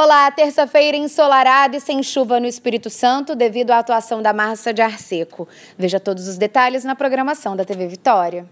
Olá, terça-feira ensolarada e sem chuva no Espírito Santo devido à atuação da massa de ar seco. Veja todos os detalhes na programação da TV Vitória.